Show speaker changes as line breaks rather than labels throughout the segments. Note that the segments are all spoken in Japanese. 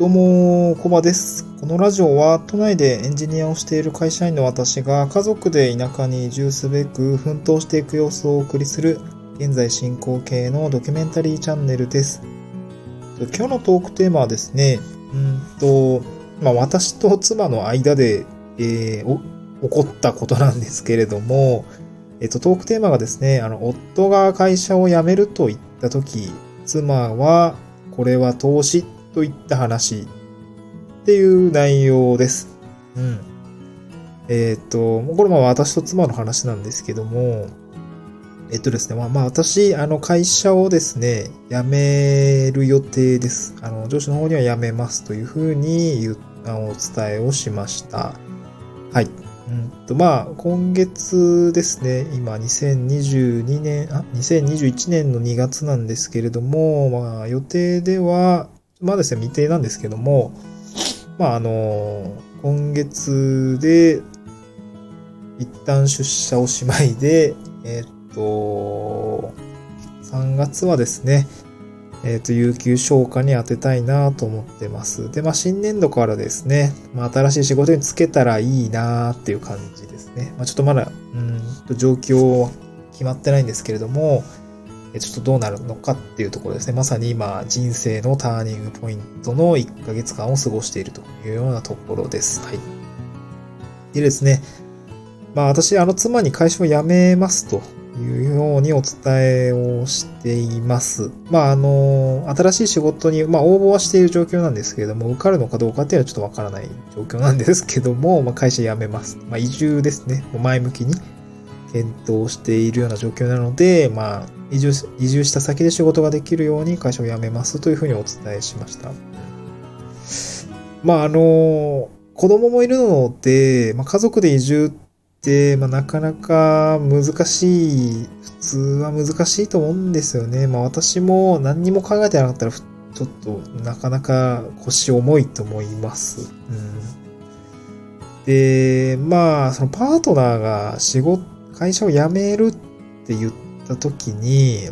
どうも、コバです。このラジオは都内でエンジニアをしている会社員の私が家族で田舎に移住すべく奮闘していく様子をお送りする現在進行形のドキュメンタリーチャンネルです。今日のトークテーマはですね、うんと、まあ私と妻の間で、えー起こったことなんですけれども、えっと、トークテーマがですね、あの、夫が会社を辞めると言ったとき、妻は、これは投資といった話っていう内容です。うん。えっ、と、これまあ私と妻の話なんですけども、えっとですね、まあまあ私、あの会社をですね、辞める予定です。あの、上司の方には辞めますというふうに言うあのお伝えをしました。はい。うんと、まあ、今月ですね、今2022年、あ、2021年の2月なんですけれども、まあ予定では、まあですね、未定なんですけども、まああの、今月で、一旦出社をしまいで、えっと、3月はですね、えっと、有給消化に当てたいなと思ってます。で、まあ新年度からですね、まあ新しい仕事に就けたらいいなっていう感じですね。まあちょっとまだ、うんと状況決まってないんですけれども、ちょっとどうなるのかっていうところですね。まさに今、人生のターニングポイントの1ヶ月間を過ごしているというようなところです。はい。でですね、まあ私、あの妻に会社を辞めますというようにお伝えをしています。まああの、新しい仕事に、まあ応募はしている状況なんですけれども、受かるのかどうかっていうのはちょっとわからない状況なんですけども、まあ会社辞めます。まあ移住ですね。もう前向きに検討しているような状況なので、まあ移住し、移住した先で仕事ができるように会社を辞めますというふうにお伝えしました。まああの、子供もいるので、まあ家族で移住って、まあなかなか難しい、普通は難しいと思うんですよね。まあ私も何にも考えてなかったら、ちょっとなかなか腰重いと思います。うん。で、まあそのパートナーが仕事、会社を辞めるって言ってた時に、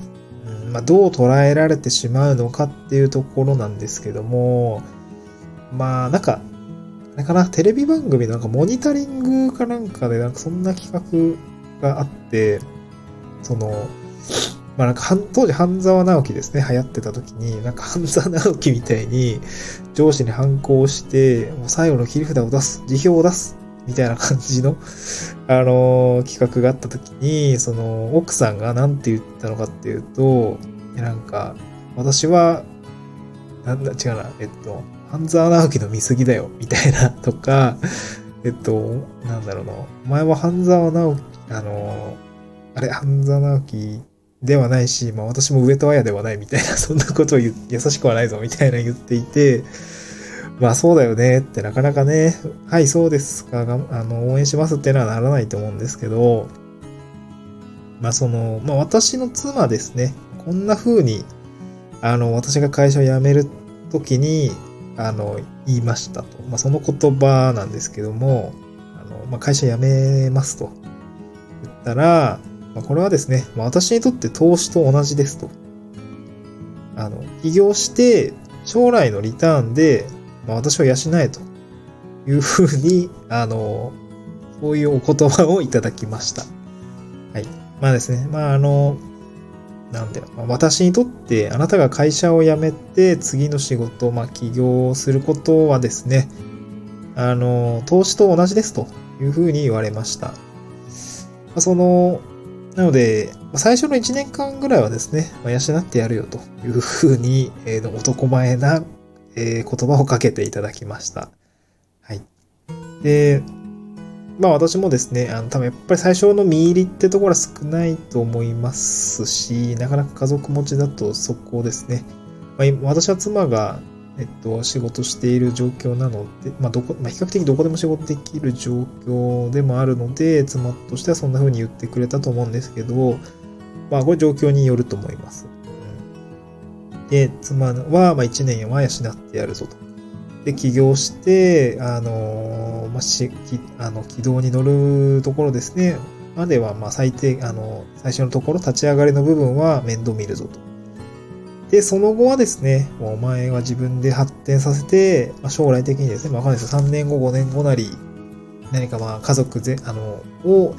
うんまあ、どう捉えられてしまうのかっていうところなんですけども、まあ、なんか、あれかな、テレビ番組のなんかモニタリングかなんかでなんかそんな企画があって、その、まあなんか、当時半沢直樹ですね、流行ってた時に、なんか半沢直樹みたいに上司に反抗して、もう最後の切り札を出す、辞表を出す、みたいな感じの、あのー企画があった時に、その、奥さんが何て言ったのかっていうと、なんか、私は、なんだ、違うな、えっと、半沢直樹の見過ぎだよ、みたいな、とか、えっと、なんだろうな、お前は半沢直樹、あのーあれ、半沢直樹ではないし、まあ私も上戸彩ではないみたいな、そんなことを言優しくはないぞ、みたいな言っていて、まあそうだよねってなかなかね、はいそうですか、あの応援しますっていうのはならないと思うんですけど、まあその、まあ私の妻ですね、こんな風に、あの、私が会社を辞めるときに、あの、言いましたと。まあその言葉なんですけども、あの、まあ会社辞めますと。言ったら、まあこれはですね、まあ私にとって投資と同じですと。あの、起業して、将来のリターンで、まあ、私を養えというふうに、あの、そういうお言葉をいただきました。はい。まあですね、まああの、なんだよ、まあ私にとってあなたが会社を辞めて次の仕事、まあ起業をすることはですね、あの、投資と同じですというふうに言われました。まあ、その、なので、最初の1年間ぐらいはですね、ま、養ってやるよというふうに、えー男前なえー言葉をかけていただきました。はい。で、まあ私もですね、あの多分やっぱり最初の見入りってところは少ないと思いますし、なかなか家族持ちだとそこですね。まあ、私は妻が、えっと、仕事している状況なので、まあどこ、まあ比較的どこでも仕事できる状況でもあるので、妻としてはそんな風に言ってくれたと思うんですけど、まあこれ状況によると思います。で、妻は、まあ、1年は養ってやるぞと。で、起業して、あのまあ、し、きあの、軌道に乗るところですね。までは、ま、最低、あの、最初のところ、立ち上がりの部分は面倒見るぞと。で、その後はですね、もうお前は自分で発展させて、まあ、将来的にですね、まあ、わかんないです。3年後、5年後なり、何かま家族ぜ、あの、を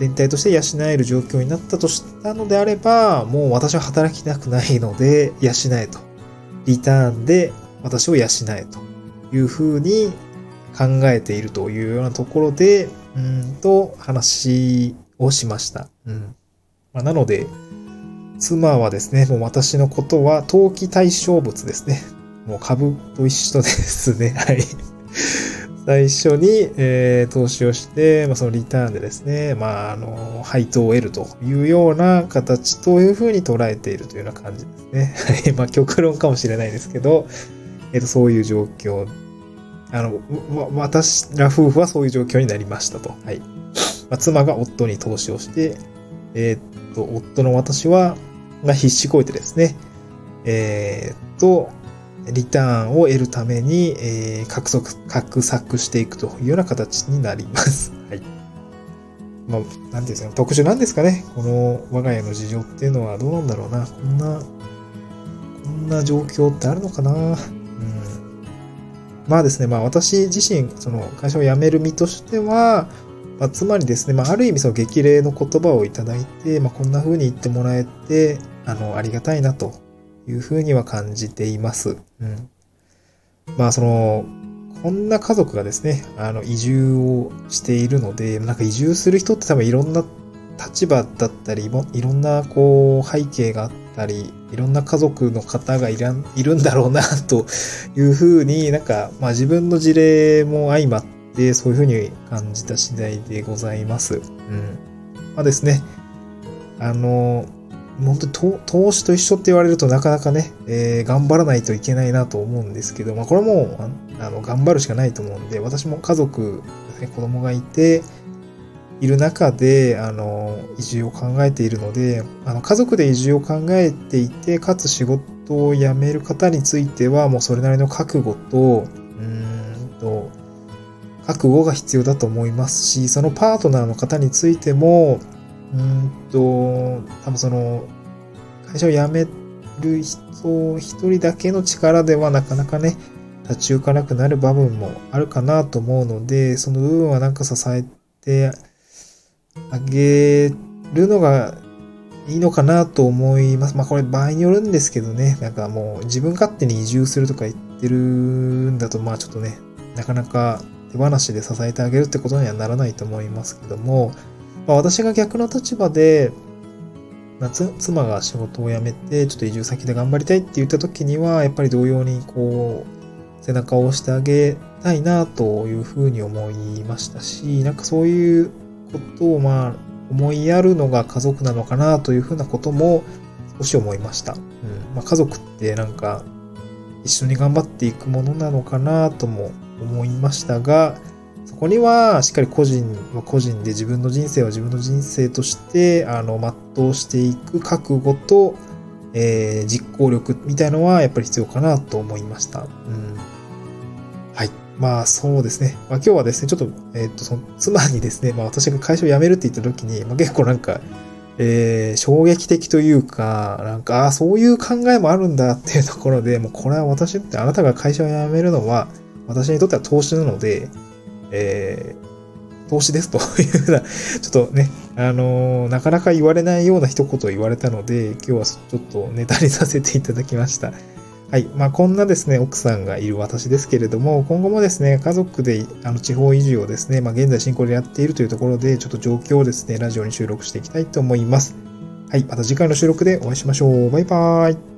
全体として養える状況になったとしたのであれば、もう私は働きたくないので、養えと。リターンで私を養えというふうに考えているというようなところで、うんと話をしました。うん。まあ、なので、妻はですね、もう私のことは投機対象物ですね。もう株と一緒ですね。はい。最初に、えー、投資をして、まあ、そのリターンでですね、まあ、あの、配当を得るというような形というふうに捉えているというような感じですね。まあ、極論かもしれないですけど、えっ、ー、と、そういう状況。あの、私ら夫婦はそういう状況になりましたと。はい。まあ、妻が夫に投資をして、えっ、と、夫の私は、が必死こいてですね、えっ、と、リターンを得るために、えー、獲得、獲作していくというような形になります。はい。まあ、なんていうんですか、特殊なんですかね。この我が家の事情っていうのはどうなんだろうな。こんな、こんな状況ってあるのかな。うん。まあですね、まあ私自身、その会社を辞める身としては、まあ、つまりですね、まあ、ある意味その激励の言葉をいただいて、まあ、こんな風に言ってもらえて、あの、ありがたいなというふうには感じています。うん。まあその、こんな家族がですね、あの、移住をしているので、なんか移住する人って多分いろんな立場だったり、いろんなこう背景があったり、いろんな家族の方がいらんいるんだろうな、というふうになんか、まあ自分の事例も相まって、そういうふうに感じた次第でございます。うん。まあですね、あの、本当に投資と一緒って言われるとなかなかね、えー、頑張らないといけないなと思うんですけど、まあこれも、あの、頑張るしかないと思うんで、私も家族、ね、子供がいて、いる中で、あの、移住を考えているので、あの、家族で移住を考えていて、かつ仕事を辞める方については、もうそれなりの覚悟と、うんと、覚悟が必要だと思いますし、そのパートナーの方についても、うんと、多分その、会社を辞める人一人だけの力ではなかなかね、立ち行かなくなる場面もあるかなと思うので、その部分はなんか支えてあげるのがいいのかなと思います。まあこれ場合によるんですけどね、なんかもう自分勝手に移住するとか言ってるんだと、まあちょっとね、なかなか手放しで支えてあげるってことにはならないと思いますけども、まあ、私が逆の立場で、まあ、妻が仕事を辞めて、ちょっと移住先で頑張りたいって言った時には、やっぱり同様にこう、背中を押してあげたいなというふうに思いましたし、なんかそういうことをまあ思いやるのが家族なのかなというふうなことも少し思いました。うんまあ、家族ってなんか一緒に頑張っていくものなのかなとも思いましたが、こにはしっかり個人は個人で自分の人生は自分の人生としてあの全うしていく覚悟と、えー、実行力みたいのはやっぱり必要かなと思いました。うん、はい。まあそうですね。まあ今日はですね、ちょっと、えっ、と、その妻にですね、まあ私が会社を辞めるって言った時に、まあ結構なんか、えー、衝撃的というか、なんか、ああ、そういう考えもあるんだっていうところで、もうこれは私ってあなたが会社を辞めるのは、私にとっては投資なので、えー、投資ですというふうな、ちょっとね、あのー、なかなか言われないような一言を言われたので、今日はちょっとネタにさせていただきました。はい。まあ、こんなですね、奥さんがいる私ですけれども、今後もですね、家族で、あの、地方移住をですね、まあ、現在進行でやっているというところで、ちょっと状況をですね、ラジオに収録していきたいと思います。はい。また次回の収録でお会いしましょう。バイバーイ。